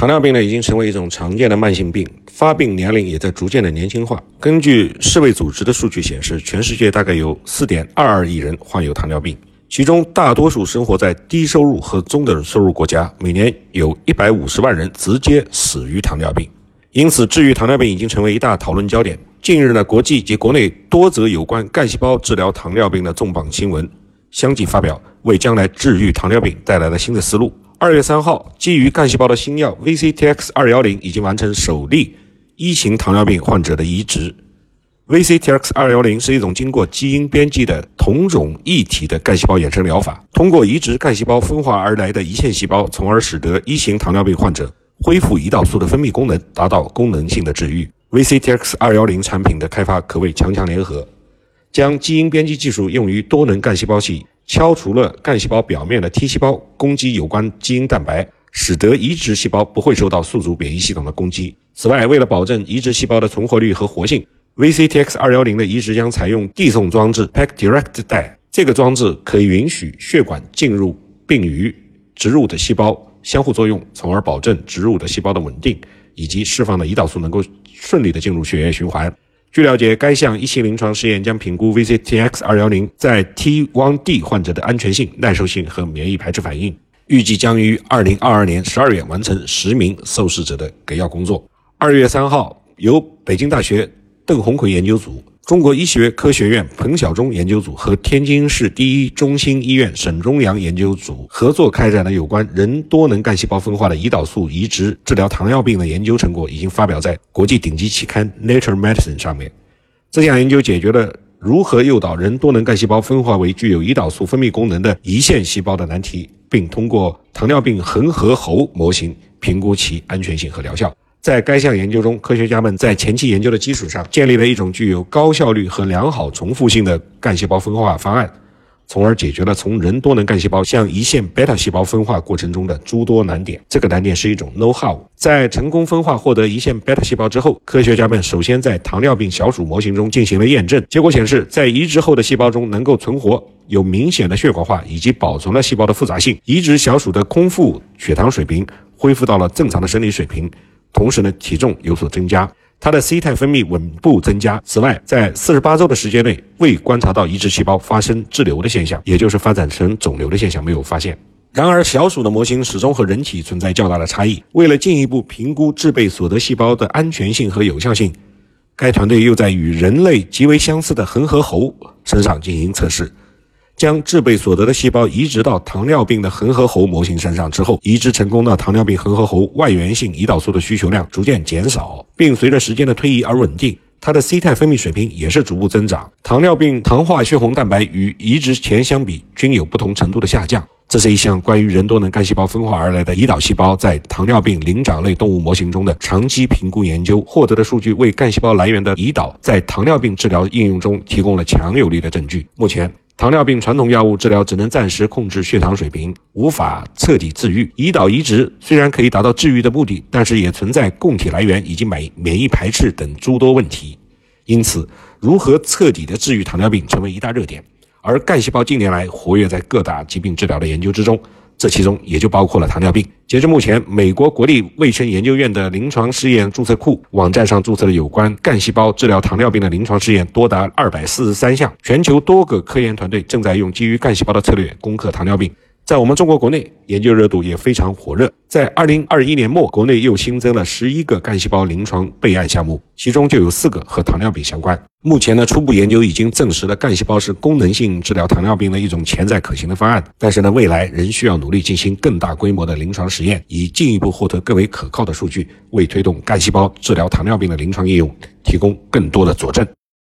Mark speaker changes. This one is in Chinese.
Speaker 1: 糖尿病呢，已经成为一种常见的慢性病，发病年龄也在逐渐的年轻化。根据世卫组织的数据显示，全世界大概有4.22亿人患有糖尿病，其中大多数生活在低收入和中等收入国家，每年有一百五十万人直接死于糖尿病。因此，治愈糖尿病已经成为一大讨论焦点。近日呢，国际及国内多则有关干细胞治疗糖尿病的重磅新闻相继发表，为将来治愈糖尿病带来了新的思路。二月三号，基于干细胞的新药 VCTX 二幺零已经完成首例一型糖尿病患者的移植。VCTX 二幺零是一种经过基因编辑的同种异体的干细胞衍生疗法，通过移植干细胞分化而来的胰腺细胞，从而使得一型糖尿病患者恢复胰岛素的分泌功能，达到功能性的治愈。VCTX 二幺零产品的开发可谓强强联合，将基因编辑技术用于多能干细胞系。敲除了干细胞表面的 T 细胞攻击有关基因蛋白，使得移植细胞不会受到宿主免疫系统的攻击。此外，为了保证移植细胞的存活率和活性，VCTX 二幺零的移植将采用递送装置 Pack Direct 带。这个装置可以允许血管进入并与植入的细胞相互作用，从而保证植入的细胞的稳定以及释放的胰岛素能够顺利的进入血液循环。据了解，该项一期临床试验将评估 VCTX 二幺零在 T1D 患者的安全性、耐受性和免疫排斥反应，预计将于二零二二年十二月完成十名受试者的给药工作。二月三号，由北京大学邓红奎研究组。中国医学科学院彭晓忠研究组和天津市第一中心医院沈忠阳研究组合作开展的有关人多能干细胞分化的胰岛素移植治疗糖尿病的研究成果，已经发表在国际顶级期刊《Nature Medicine》上面。这项研究解决了如何诱导人多能干细胞分化为具有胰岛素分泌功能的胰腺细胞的难题，并通过糖尿病恒河猴模型评估其安全性和疗效。在该项研究中，科学家们在前期研究的基础上，建立了一种具有高效率和良好重复性的干细胞分化方案，从而解决了从人多能干细胞向胰腺贝塔细胞分化过程中的诸多难点。这个难点是一种 know-how。在成功分化获得胰腺贝塔细胞之后，科学家们首先在糖尿病小鼠模型中进行了验证。结果显示，在移植后的细胞中能够存活，有明显的血管化以及保存了细胞的复杂性。移植小鼠的空腹血糖水平恢复到了正常的生理水平。同时呢，体重有所增加，它的 C 肽分泌稳步增加。此外，在四十八周的时间内，未观察到移植细胞发生滞留的现象，也就是发展成肿瘤的现象没有发现。然而，小鼠的模型始终和人体存在较大的差异。为了进一步评估制备所得细胞的安全性和有效性，该团队又在与人类极为相似的恒河猴身上进行测试。将制备所得的细胞移植到糖尿病的恒河猴模型身上之后，移植成功的糖尿病恒河猴外源性胰岛素的需求量逐渐减少，并随着时间的推移而稳定。它的 C 肽分泌水平也是逐步增长。糖尿病糖化血红蛋白与移植前相比均有不同程度的下降。这是一项关于人多能干细胞分化而来的胰岛细胞在糖尿病灵长类动物模型中的长期评估研究获得的数据，为干细胞来源的胰岛在糖尿病治疗应用中提供了强有力的证据。目前。糖尿病传统药物治疗只能暂时控制血糖水平，无法彻底治愈。胰岛移植虽然可以达到治愈的目的，但是也存在供体来源以及免免疫排斥等诸多问题。因此，如何彻底的治愈糖尿病成为一大热点。而干细胞近年来活跃在各大疾病治疗的研究之中。这其中也就包括了糖尿病。截至目前，美国国立卫生研究院的临床试验注册库网站上注册的有关干细胞治疗糖尿病的临床试验多达二百四十三项。全球多个科研团队正在用基于干细胞的策略攻克糖尿病。在我们中国国内，研究热度也非常火热。在二零二一年末，国内又新增了十一个干细胞临床备案项目，其中就有四个和糖尿病相关。目前呢，初步研究已经证实了干细胞是功能性治疗糖尿病的一种潜在可行的方案。但是呢，未来仍需要努力进行更大规模的临床实验，以进一步获得更为可靠的数据，为推动干细胞治疗糖尿病的临床应用提供更多的佐证。